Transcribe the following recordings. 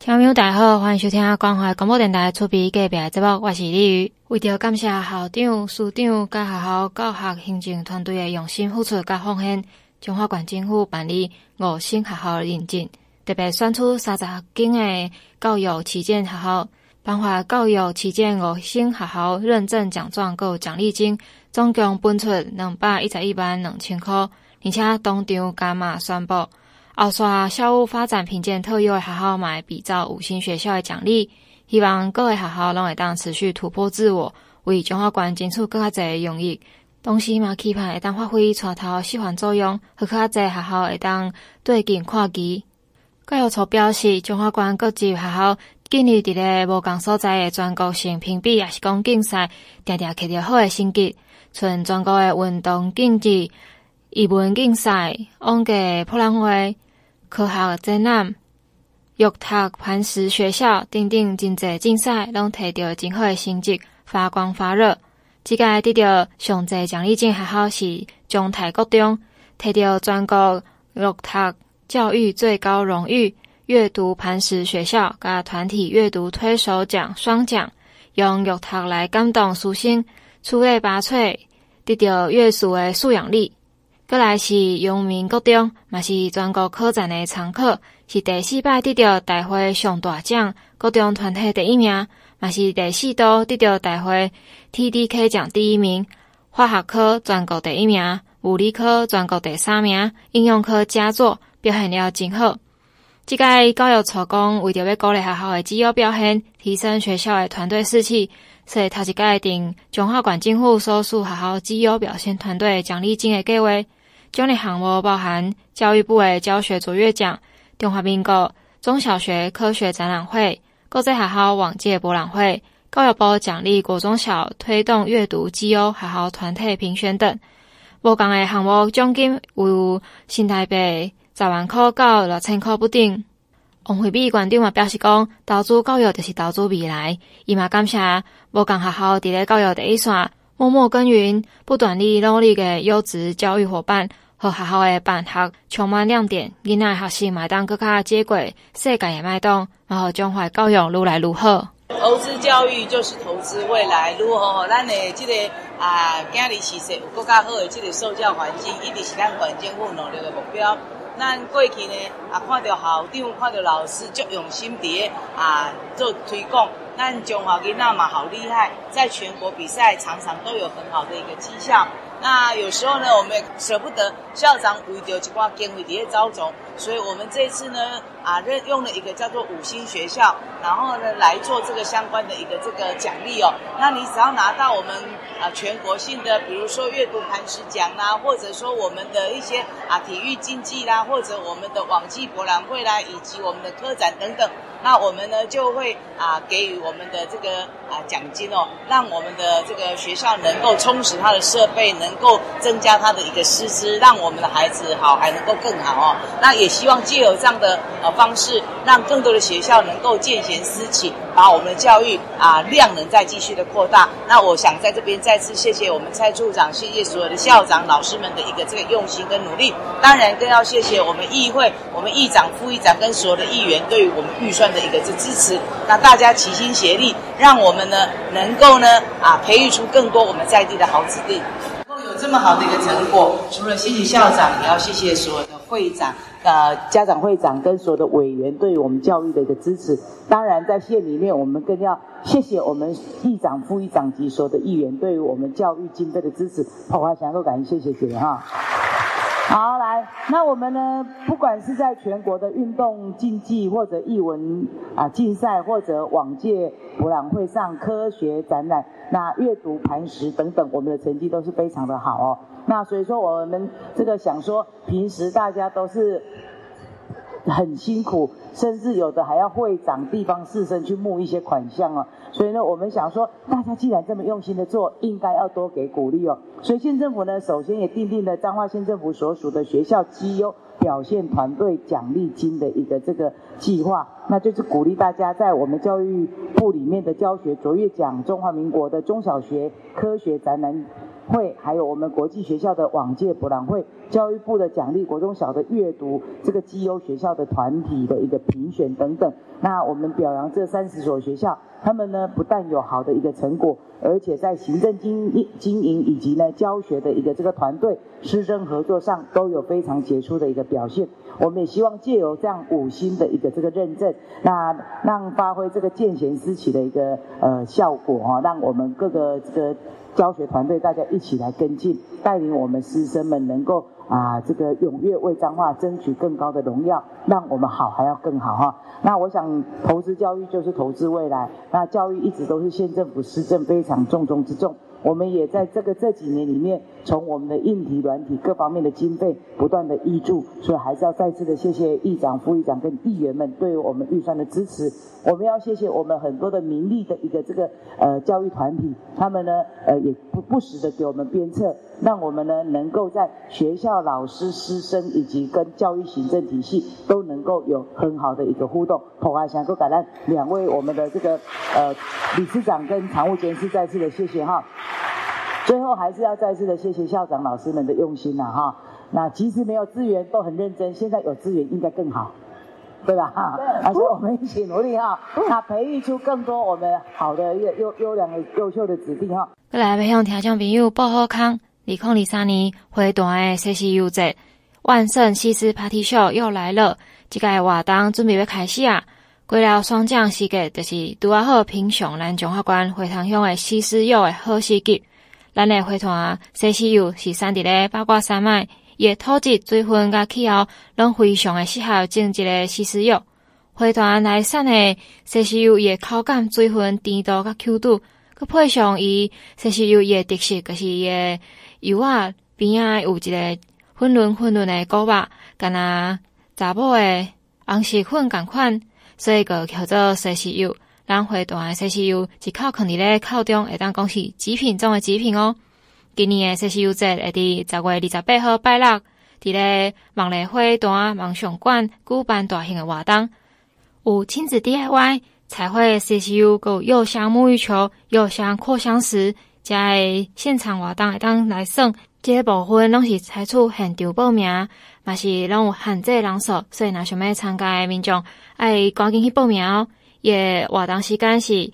听众大家好，欢迎收听关怀广播电台厝边隔壁的节目，我是李瑜。为着感谢校长、师长、甲学校教学行政团队的用心付出甲奉献，中华县政府办理五星学校认证，特别选出三十间的教育旗舰学校，颁发教育旗舰五星学校认证奖状佮奖励金，总共分出两百一十一万两千块，而且当场加码宣布。后刷校务发展评鉴特优的学校买比照五星学校的奖励，希望各个学校拢会当持续突破自我，为中华县争取更加侪荣誉。同时嘛，期盼会当发挥带头示范作用，和较侪学校会当对镜看齐。教育处表示，中华县各级学校近日伫咧无共所在的全国性评比也是讲竞赛，定定摕到好的成绩，像全国的运动竞技、语文竞赛、往届博览会。科学展览、玉塔磐石学校等等真侪竞赛，拢摕到真好的成绩，发光发热。即届得到上侪奖励金学校是中台国中，摕到全国玉塔教育最高荣誉阅读磐石学校，甲团体阅读推手奖双奖，用玉塔来感动师生，出类拔萃，得到阅书的素养力。过来是阳明高中，嘛是全国科展的常客，是第四摆得到大会上大奖，高中团体第一名，嘛是第四度得到大会 TDK 奖第一名。化学科全国第一名，物理科全国第三名，应用科佳作，表现了真好。这个教育处讲，为着要鼓励学校的绩优表现，提升学校的团队士气，所以头一届定中华县政府所属学校绩优表现团队奖励金的计划。奖励项目包含教育部的教学卓越奖、中华民国中小学科学展览会、国际学校往届博览会、教育部奖励国中小推动阅读绩优学校团体评选等。无共的项目奖金有新台币十万块到六千块不等。王惠美馆长也表示讲，投资教育就是投资未来。伊嘛感谢无共学校伫咧教育第一线。默默耕耘、不断地努力的优质教育伙伴和学校的办学充满亮点，囡仔学习麦当更加接轨世界的脉动，然后中华教育愈来愈好。投资教育就是投资未来，如何咱的这个啊，今日其实有更加好的这个受教环境，一直是咱县政府努力的目标。咱过去呢啊，看到校长、看到老师，就用心地啊做推广。咱中华囡仔嘛好厉害，在全国比赛常常都有很好的一个绩效。那有时候呢，我们舍不得校长为着一挂经费底下招总，所以我们这次呢啊，任用了一个叫做五星学校，然后呢来做这个相关的一个这个奖励哦。那你只要拿到我们啊全国性的，比如说阅读磐石奖啦，或者说我们的一些啊体育竞技啦，或者我们的网际博览会啦，以及我们的科展等等。那我们呢就会啊给予我们的这个啊奖金哦，让我们的这个学校能够充实它的设备，能能够增加他的一个师资，让我们的孩子好还能够更好哦。那也希望借由这样的呃方式，让更多的学校能够见贤思齐，把我们的教育啊量能再继续的扩大。那我想在这边再次谢谢我们蔡处长，谢谢所有的校长老师们的一个这个用心跟努力，当然更要谢谢我们议会、我们议长、副议长跟所有的议员对于我们预算。的一个支支持，那大家齐心协力，让我们呢能够呢啊培育出更多我们在地的好子弟，这么好的一个成果。除了谢谢校长，也要谢谢所有的会长、呃家长会长跟所有的委员对于我们教育的一个支持。当然，在县里面，我们更要谢谢我们议长、副议长及所有的议员对于我们教育经费的支持。好，我想说感谢谢谢哈。好，来，那我们呢？不管是在全国的运动竞技，或者艺文啊竞赛，或者往届博览会上科学展览，那阅读磐石等等，我们的成绩都是非常的好哦。那所以说，我们这个想说，平时大家都是。很辛苦，甚至有的还要会长地方士绅去募一些款项哦。所以呢，我们想说，大家既然这么用心的做，应该要多给鼓励哦。所以县政府呢，首先也订定了彰化县政府所属的学校绩优表现团队奖励金的一个这个计划，那就是鼓励大家在我们教育部里面的教学卓越奖、中华民国的中小学科学展览会，还有我们国际学校的往届博览会，教育部的奖励国中小的阅读这个绩优学校的团体的一个评选等等。那我们表扬这三十所学校，他们呢不但有好的一个成果，而且在行政经经营以及呢教学的一个这个团队师生合作上都有非常杰出的一个表现。我们也希望借由这样五星的一个这个认证，那让发挥这个见贤思齐的一个呃效果哈，让我们各个这个。教学团队大家一起来跟进，带领我们师生们能够啊这个踊跃为彰化争取更高的荣耀，让我们好还要更好哈。那我想投资教育就是投资未来，那教育一直都是县政府施政非常重中之重。我们也在这个这几年里面，从我们的硬体、软体各方面的经费不断的挹注，所以还是要再次的谢谢议长、副议长跟议员们对我们预算的支持。我们要谢谢我们很多的民力的一个这个呃教育团体，他们呢呃也不不时的给我们鞭策，让我们呢能够在学校老师、师生以及跟教育行政体系都能够有很好的一个互动。同样想够感恩两位我们的这个呃理事长跟常务监事再次的谢谢哈。最后还是要再次的谢谢校长老师们的用心呐哈，那即使没有资源都很认真，现在有资源应该更好，对吧哈？还是我们一起努力哈，那培育出更多我们好的优优优良的优秀的子弟哈。再来要向听众朋友报好康，二零二三年花坛的 CCU 节万圣西施 Party Show 又来了，这个活动准备要开始啊！过了双降时节，就是拄啊好品尝咱中华关花坛乡的西施柚的好时机。咱的花团 CCU 是产地咧八卦山脉，伊诶土质、水分甲气候拢非常的适合种植个西施柚。花团来产的 CCU 伊口感、水分、甜度甲 Q 度，佮配上伊西施柚伊特色，就是伊诶柚仔边仔有一个粉润粉润的果肉，敢若查某的红石粉共款，所以个叫做西施柚。咱花坛的 CCU 一口囥伫咧口中，会当讲是极品中的极品哦。今年的 CCU 节会伫十月二十八号拜六，伫咧梦丽花坛梦想馆举办大型的活动，有亲子 DIY 彩绘 CCU，有柚香沐浴球、柚香扩香石，加现场活动会当来耍。这部分拢是采取现场报名，嘛是拢有限制人数，所以若想要参加的民众，爱赶紧去报名哦。也活动时间是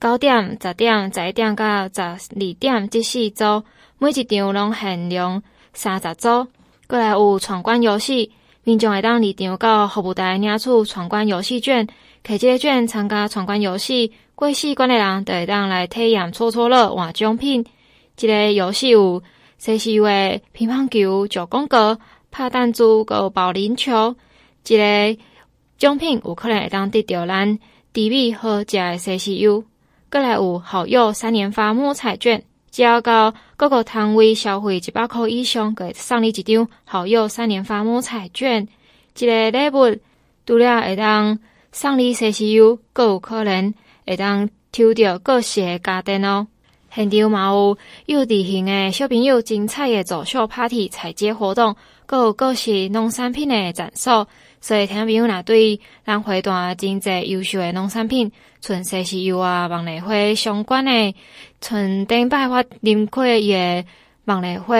九点、十点、十一点到十二点这四组，每一场拢限量三十组。过来有闯关游戏，民众会当离场到服务台领取闯关游戏券，摕这个券参加闯关游戏。过四关的人就会当来体验搓搓乐换奖品。这个游戏有 CCU 乒乓球、九宫格、拍弹珠、个保龄球。这个奖品有可能会当得到咱。地味好食的 CCU，过来有好友三连发摸彩券，只要到各个摊位消费一百块以上，可以送你一张好友三连发摸彩券。一个礼物除了会当送你 CCU，更有可能会当抽到各式的家电哦。现场嘛有幼稚园的小朋友精彩的走秀 party 彩接活动，更有各式农产品的展售。所以，听朋友若对咱花坛真济优秀的农产品，像 CCU 啊、茉莉花相关的，像顶摆我啉过伊个梦丽花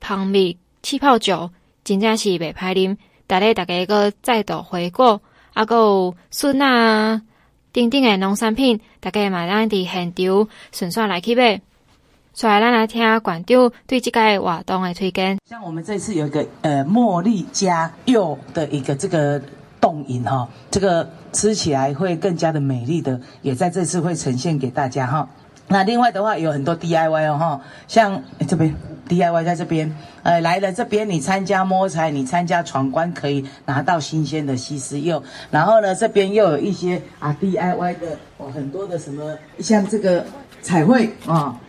蜂蜜气泡酒，真正是袂歹啉。逐日大家搁再度回顾，啊，阁有笋啊，等等的农产品，大家嘛当伫现场顺续来去买。所以，咱来听馆长对这个活动的推荐。像我们这次有一个呃茉莉加柚的一个这个冻饮哈，这个吃起来会更加的美丽的，也在这次会呈现给大家哈。那另外的话有很多 DIY 哦哈，像这边 DIY 在这边，呃来了这边你参加摸彩，你参加闯关可以拿到新鲜的西施柚。然后呢，这边又有一些啊 DIY 的哦很多的什么，像这个彩绘啊。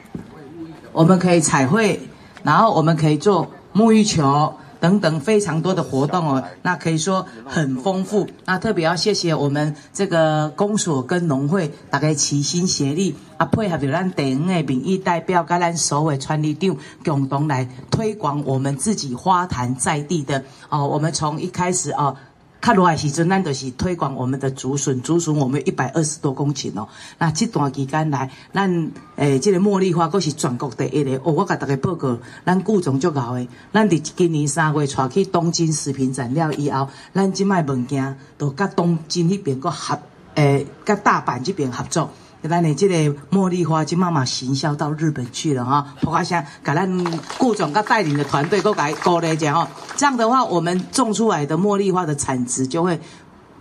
我们可以彩绘，然后我们可以做沐浴球等等非常多的活动哦，那可以说很丰富。那特别要谢谢我们这个公所跟农会大家齐心协力啊，配合着咱地方的民意代表跟咱所有传理长共同来推广我们自己花坛在地的哦。我们从一开始哦。较热的时阵，咱就是推广我们的竹笋，竹笋我们一百二十多公顷哦。那这段期间来，咱诶，这个茉莉花阁是全国第一的哦。我甲大家报告，咱顾总足够的，咱伫今年三月带去东京食品展了以后，咱即卖物件都甲东京那边阁合，诶，甲大阪这边合作。咱的这个茉莉花就慢慢行销到日本去了哈，花香给咱顾总他带领的团队都来鼓励一下哈，这样的话，我们种出来的茉莉花的产值就会。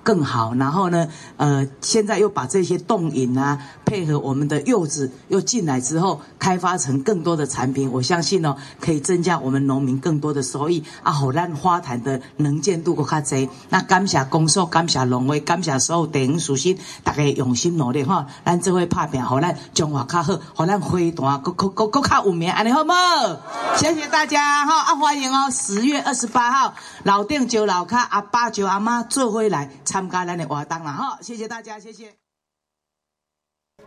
更好，然后呢，呃，现在又把这些冻饮啊，配合我们的柚子又进来之后，开发成更多的产品，我相信哦，可以增加我们农民更多的收益啊，好让花坛的能见度更加多。那感谢公社，感谢农会，感谢所有地方属性，大家用心努力哈，咱这回拍片，好咱中华较好，好咱花坛更更更更卡有名，安尼好不好？谢谢大家哈，啊欢迎哦，十月二十八号，老店酒老卡，阿爸酒阿妈做回来。参加咱的活动了哈，谢谢大家，谢谢。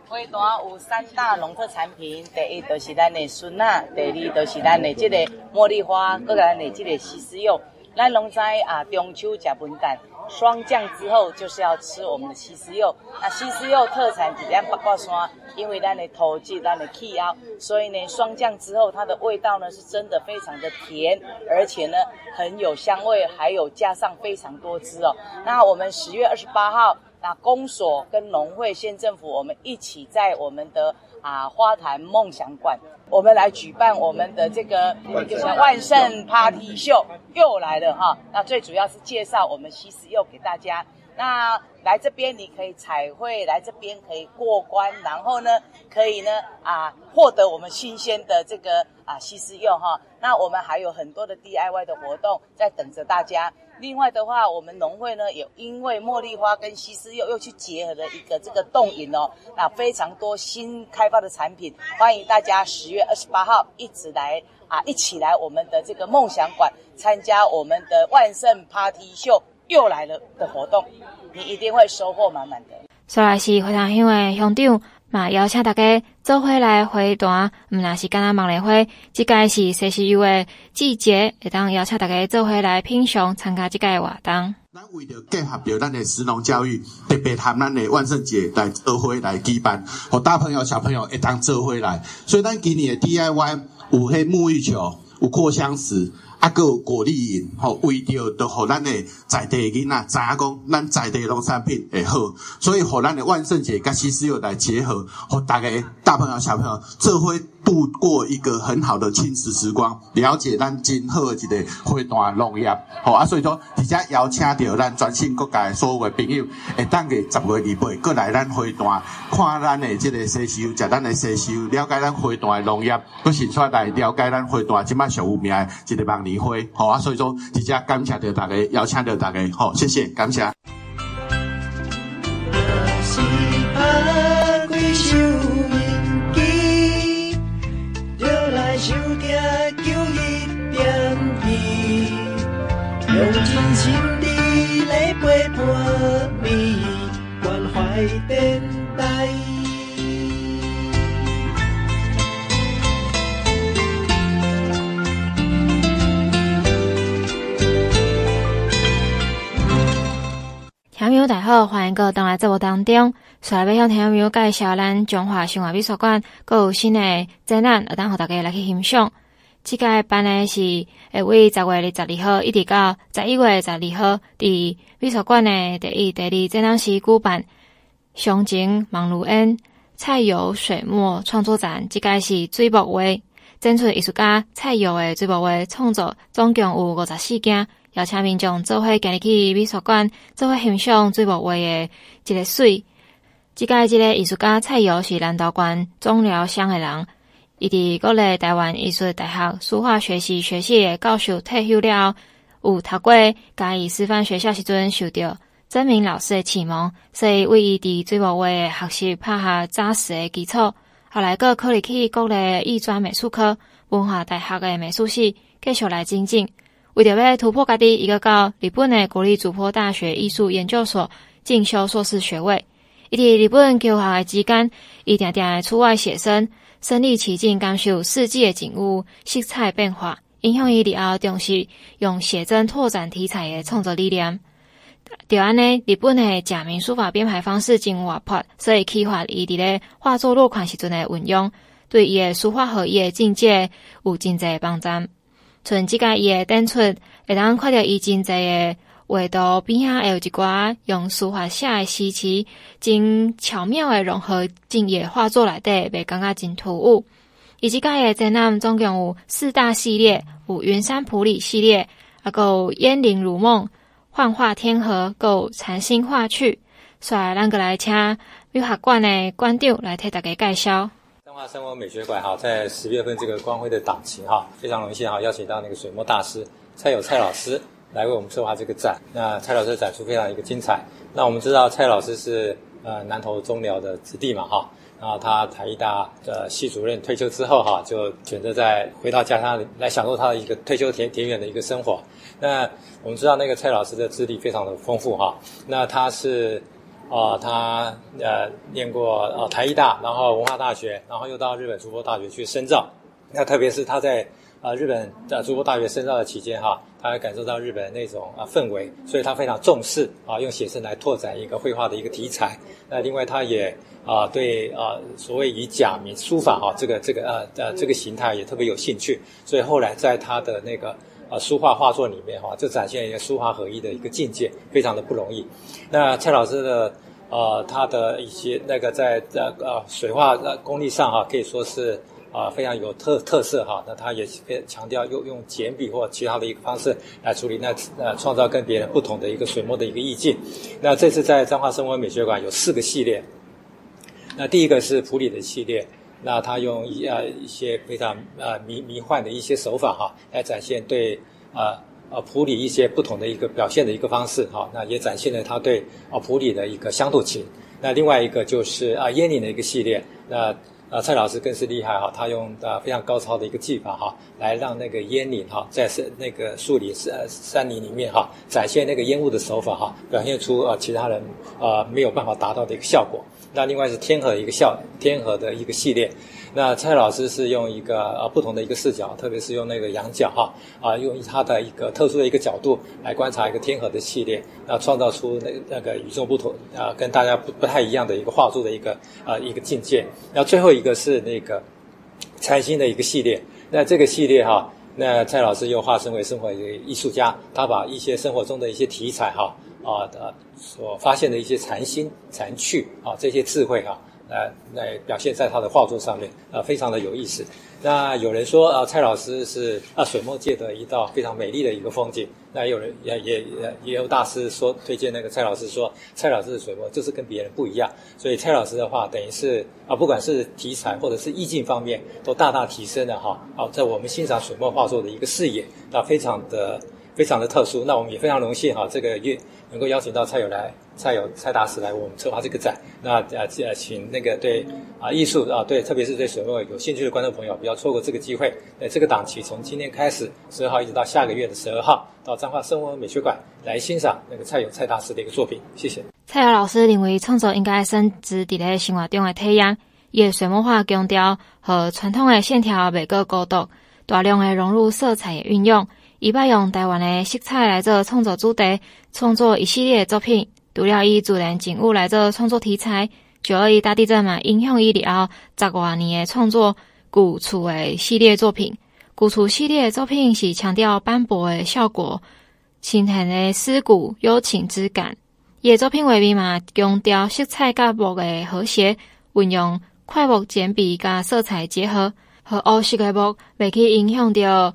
花坛有三大农特产品，第一就是咱的笋啊，第二就是咱的这个茉莉花，搁咱的这个西施柚。咱拢知啊，中秋食文旦，霜降之后就是要吃我们的西施柚。那西施柚特产是咱八卦山，因为咱的土质、咱的气候，所以呢，霜降之后它的味道呢是真的非常的甜，而且呢很有香味，还有加上非常多汁哦。那我们十月二十八号，那公所跟农会县政府，我们一起在我们的啊花坛梦想馆。我们来举办我们的这个就是万圣 Party 秀又来了哈，那最主要是介绍我们西施柚给大家。那来这边你可以彩绘，来这边可以过关，然后呢可以呢啊获得我们新鲜的这个啊西施柚哈。那我们还有很多的 DIY 的活动在等着大家。另外的话，我们农会呢也因为茉莉花跟西施柚又去结合了一个这个冻饮哦，那非常多新开发的产品，欢迎大家十月二十八号一直来啊，一起来我们的这个梦想馆参加我们的万圣 Party 秀又来了的活动，你一定会收获满满的。说来是非常欣慰乡长。嘛，邀请大家做伙来花坛，毋那是干那梦丽花，即个是西施柚的季节，会当邀请大家做伙来品尝参加即个活动。咱为了结合着咱的食农教育，特别含咱的万圣节来做伙来举办，和大朋友小朋友会当做伙来，所以咱今年的 DIY 有迄沐浴球，有扩香石。啊，个果粒饮，吼，为着都互咱诶在地囡仔知影讲，咱在地农产品会好，所以互咱诶万圣节甲西施柚来结合，互大家大朋友小朋友做伙度过一个很好的亲子时光，了解咱今后的一个花坛农业，好啊，所以说，直接邀请到咱全省各界所有的朋友，会当个十月二八过来咱花坛，看咱的这个西施柚，食咱的西施柚，了解咱花坛的农业，搁是出来了解咱花坛即摆上有名的一个梦丽花，好啊，所以说，直接感谢到大家，邀请到大家，好，谢谢，感谢。你，关怀电台。听友大家好，欢迎各位登来节目当中。首先要向听友介绍咱中。华生活美术馆，各有新的展览，而当和大家来去欣赏。即个办诶是会为十月二十二号一直到十一月十二号，伫美术馆诶第一、第二展览室举办“详情网路烟菜油水墨创作展”。即个是水墨画，展出艺术家菜油诶水墨画创作，总共有五十四件，邀请民众做伙行入去美术馆，做伙欣赏水墨画诶一个水。即个即个艺术家菜油是南投县中寮乡诶人。伊伫国立台湾艺术大学书画学习学系的教授退休了后，有读过嘉义师范学校时阵受到曾明老师的启蒙，所以为伊伫水墨画学习拍下扎实的基础。后来阁考入去国立艺专美术科、文化大学的美术系继续来精进。为着要突破家己，伊阁到日本的国立筑波大学艺术研究所进修硕士学位。伊伫日本求学的期间，伊定定的出外写生。身临其境，感受四季的景物、色彩变化，影响伊以后重视用写真拓展题材的创作理念。就安尼，日本的假名书法编排方式真活泼，所以启发伊伫咧画作落款时阵的运用，对伊的书画合一的境界有真侪帮助。像即个伊的展出，会当看到伊真侪的画图边仔，还有一寡用书法写的诗词，真巧妙的融合进伊的画作内底，袂感觉真突兀。伊即个的展览总共有四大系列，有云山普里系列，还有烟林如梦、幻化天河、有禅心画趣。所以咱个来请美术馆的馆长来替大家介绍。彰化生活美学馆哈，在十月份这个光辉的档期哈，非常荣幸哈，邀请到那个水墨大师蔡有蔡老师来为我们策划这个展。那蔡老师的展出非常一个精彩。那我们知道蔡老师是呃南投中寮的子弟嘛哈。然后他台艺大的系主任退休之后，哈，就选择在回到家乡来享受他的一个退休田田园的一个生活。那我们知道那个蔡老师的资历非常的丰富，哈。那他是啊、他呃念过呃台艺大，然后文化大学，然后又到日本筑波大学去深造。那特别是他在啊、日本的筑波大学深造的期间，哈，他还感受到日本那种啊氛围，所以他非常重视啊用写生来拓展一个绘画的一个题材。那另外他也。啊，对啊，所谓以假名书法哈，这个这个呃呃这个形态也特别有兴趣，所以后来在他的那个啊书画画作里面哈，就展现一个书画合一的一个境界，非常的不容易。那蔡老师的呃他的一些那个在呃呃水画呃功力上哈，可以说是啊非常有特特色哈。那他也强调用用简笔或其他的一个方式来处理，那呃创造跟别人不同的一个水墨的一个意境。那这次在彰化生活美学馆有四个系列。那第一个是普里的系列，那他用一呃一些非常呃迷迷幻的一些手法哈，来展现对呃呃普里一些不同的一个表现的一个方式哈，那也展现了他对啊埔里的一个乡土情。那另外一个就是啊烟林的一个系列，那啊蔡老师更是厉害哈，他用啊非常高超的一个技法哈，来让那个烟林哈在是那个树林山山林里面哈展现那个烟雾的手法哈，表现出啊其他人啊没有办法达到的一个效果。那另外是天河一个效天河的一个系列，那蔡老师是用一个呃不同的一个视角，特别是用那个仰角哈啊，用他的一个特殊的一个角度来观察一个天河的系列，那创造出那那个与众不同啊，跟大家不不太一样的一个画作的一个啊一个境界。然后最后一个是那个禅心的一个系列，那这个系列哈，那蔡老师又化身为生活艺术家，他把一些生活中的一些题材哈。啊的所发现的一些禅心、禅趣啊，这些智慧哈，来来表现在他的画作上面啊，非常的有意思。那有人说啊，蔡老师是啊水墨界的一道非常美丽的一个风景。那有人也也也也有大师说推荐那个蔡老师说，蔡老师的水墨就是跟别人不一样。所以蔡老师的话，等于是啊，不管是题材或者是意境方面，都大大提升了哈。啊，在我们欣赏水墨画作的一个视野，那非常的非常的特殊。那我们也非常荣幸哈，这个月。能够邀请到蔡友来，蔡友蔡大师来我们策划这个展。那啊呃，请那个对啊艺术啊对，特别是对水墨有兴趣的观众朋友，不要错过这个机会。呃，这个档期从今天开始，十二号一直到下个月的十二号，到彰化生活美学馆来欣赏那个蔡友蔡大师的一个作品。谢谢。蔡友老师认为创作应该深植伫咧生活中的体验，伊的水墨画强调和传统的线条每个高度，大量的融入色彩的运用。伊捌用台湾的色彩来做创作主题，创作一系列的作品。除了以自然景物来做创作题材，九二一大地震嘛影响伊了十多年的创作古厝的系列作品。古厝系列作品是强调斑驳的效果，深沉的思古幽情之感。伊的作品画面嘛强调色彩甲木的和谐，运用快墨简笔甲色彩结合，和乌色的木未去影响到。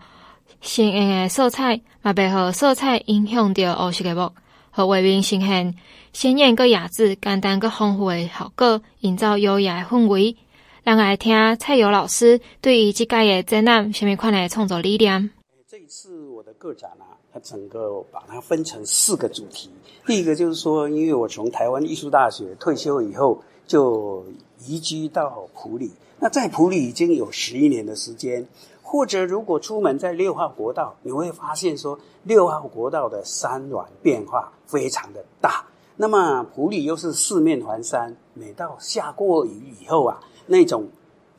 鲜艳的色彩，嘛袂和色彩影响着乌色的墨，和画面呈现鲜艳个雅致、简单个丰富的效果，营造优雅的氛围。让来听蔡友老师对于这届的展览，什么款的创作理念？这一次我的个展啊，它整个把它分成四个主题。第一个就是说，因为我从台湾艺术大学退休以后，就移居到普里。那在普里已经有十一年的时间。或者，如果出门在六号国道，你会发现说，六号国道的山峦变化非常的大。那么普里又是四面环山，每到下过雨以后啊，那种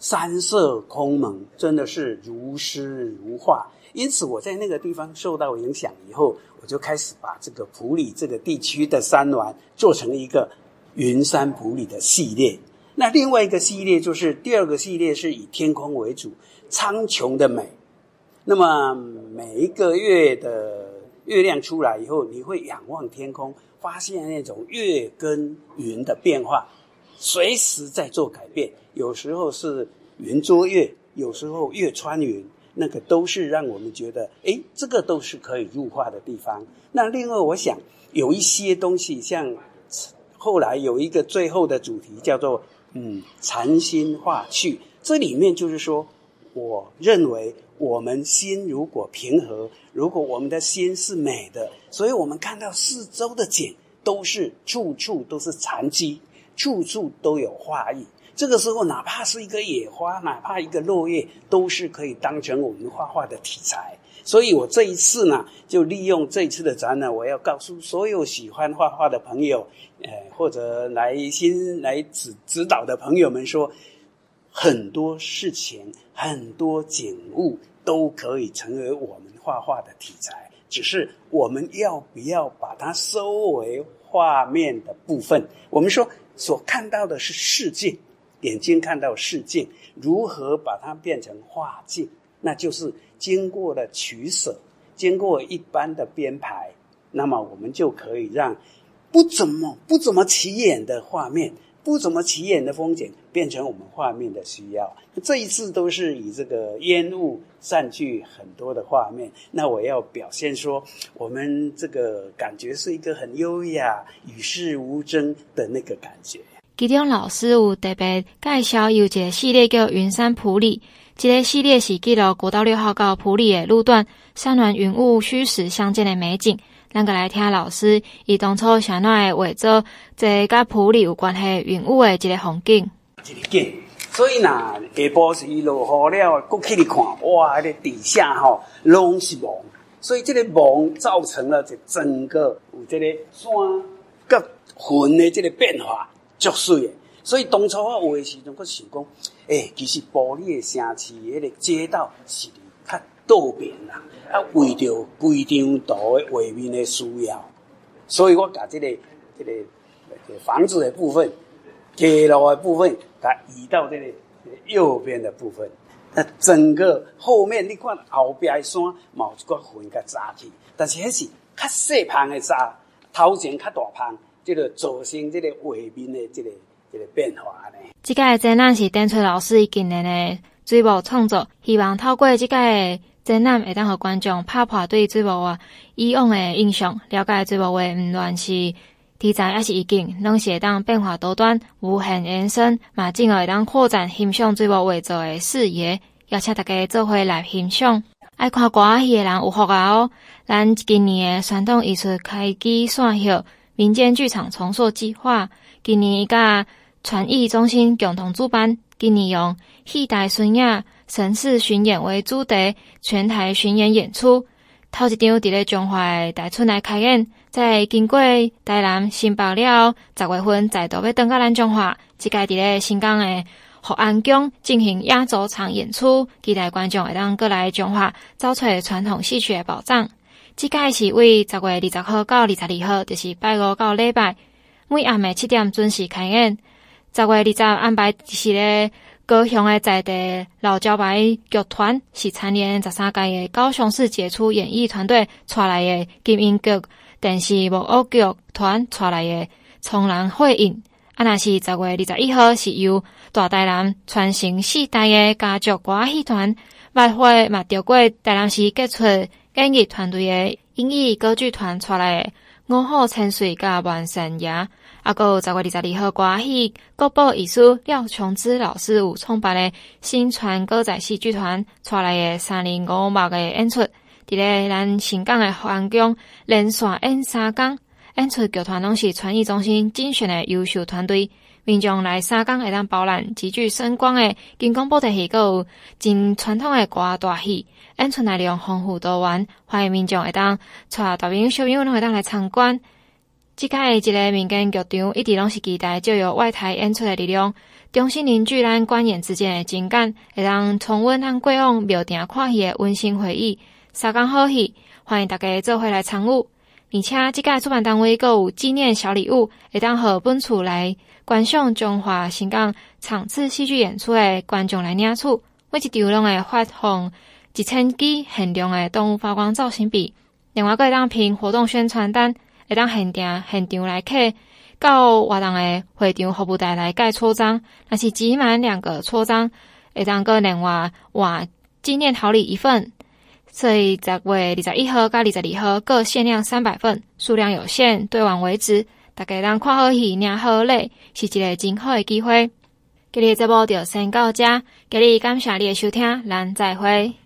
山色空蒙，真的是如诗如画。因此，我在那个地方受到影响以后，我就开始把这个普里这个地区的山峦做成一个云山普里的系列。那另外一个系列就是第二个系列是以天空为主，苍穹的美。那么每一个月的月亮出来以后，你会仰望天空，发现那种月跟云的变化，随时在做改变。有时候是云捉月，有时候月穿云。那个都是让我们觉得，诶，这个都是可以入画的地方。那另外，我想有一些东西，像后来有一个最后的主题叫做“嗯，禅心化趣”。这里面就是说，我认为我们心如果平和，如果我们的心是美的，所以我们看到四周的景都是处处都是禅机，处处都有画意。这个时候，哪怕是一个野花，哪怕一个落叶，都是可以当成我们画画的题材。所以我这一次呢，就利用这一次的展览，我要告诉所有喜欢画画的朋友，呃，或者来新来指指导的朋友们说，很多事情、很多景物都可以成为我们画画的题材，只是我们要不要把它收为画面的部分？我们说所看到的是世界。眼睛看到世界，如何把它变成画境？那就是经过了取舍，经过一般的编排，那么我们就可以让不怎么不怎么起眼的画面，不怎么起眼的风景，变成我们画面的需要。这一次都是以这个烟雾占据很多的画面，那我要表现说，我们这个感觉是一个很优雅、与世无争的那个感觉。其中老师有特别介绍有一个系列叫云山普里，这个系列是记录国道六号到普里的路段，山峦云雾虚实相间的美景。咱个来听老师以当初啥那的画作，这跟普里有关系云雾的一个风景。这个景，所以呐，下晡时一落雨了，过去你看，哇，那个底下哈拢是雾，所以这个雾造成了这整个有这个山跟云的这个变化。足水的，所以当初我画的时阵，我想讲，诶、其实玻璃的城市迄个街道是较道边啦，啊，为着规张图的画面的需要，所以我把这个这个房子的部分、街路的部分，它移到这个右边的部分。那整个后面你看后边的山，冇一个云甲扎起，但是还是较细胖的扎，头前较大胖。这个造成这个画面的这个这个变化呢？这个展览是丁翠老师近年的水墨创作，希望透过这个展览，会当和观众拍破对水墨画以往的印象，了解水墨画不论是题材还是意境，拢是会当变化多端、无限延伸，嘛进而会当扩展欣赏水墨画作的视野。邀请大家做伙来欣赏。爱看歌仔戏的人有福啊哦！咱今年的传统艺术开机算后。民间剧场重塑计划今年甲传艺中心共同主办，今年用“戏台孙亚神事巡演”为主题，全台巡演演出。头一场伫咧中华的大厝内开演，在经过台南新北了，十月份再度要登到咱中华，即个伫咧新港的福安宫进行亚洲场演出，期待观众会当过来中华找出传统戏曲的宝藏。即届是为十月二十号到二十二号，就是拜五到礼拜，每暗的七点准时开演。十月二十安排是咧高雄的在地老招牌剧团，是蝉联十三届的高雄市杰出演艺团队带来的金音剧电视木偶剧团带来的冲人会影。啊，若是十月二十一号，是由大台南传承四代的家族歌仔戏团，晚会嘛，着过台南市杰出。演艺团队的英语歌剧团带来的五号千岁甲万神爷，啊，搁有十月二十二号歌戏国宝艺术廖琼枝老师有创办的新传歌仔戏剧团带来的三零五幕的演出，伫咧咱新港的福安宫连续演三工，演出剧团拢是传艺中心精选的优秀团队。民众来三工会当包揽极具声光的金光布袋戏，阁有真传统的歌大戏，演出内容丰富多元，欢迎民众会当带大朋友小朋友拢会当来参观。即个一个民间剧场一直拢是期待借由外台演出的力量，重新凝聚咱观演之间的情感，会当重温咱过往庙埕看戏的温馨回忆。三工好戏，欢迎大家做伙来参与。而且即届出版单位阁有纪念小礼物，会当互本厝来观赏中华新港场次戏剧演出的观众来领取。每一场拢会发放一千支限量的动物发光造型笔，另外阁会当凭活动宣传单，会当限定现场来客到活动的会场服务台来盖戳章，若是集满两个戳章，会当阁另外换纪念好礼一份。所以十月二十一号到二十二号各限量三百份，数量有限，兑完为止。大家当看好戏，领好礼，是一个真好的机会。今日节目就先到这，今日感谢你的收听，咱再会。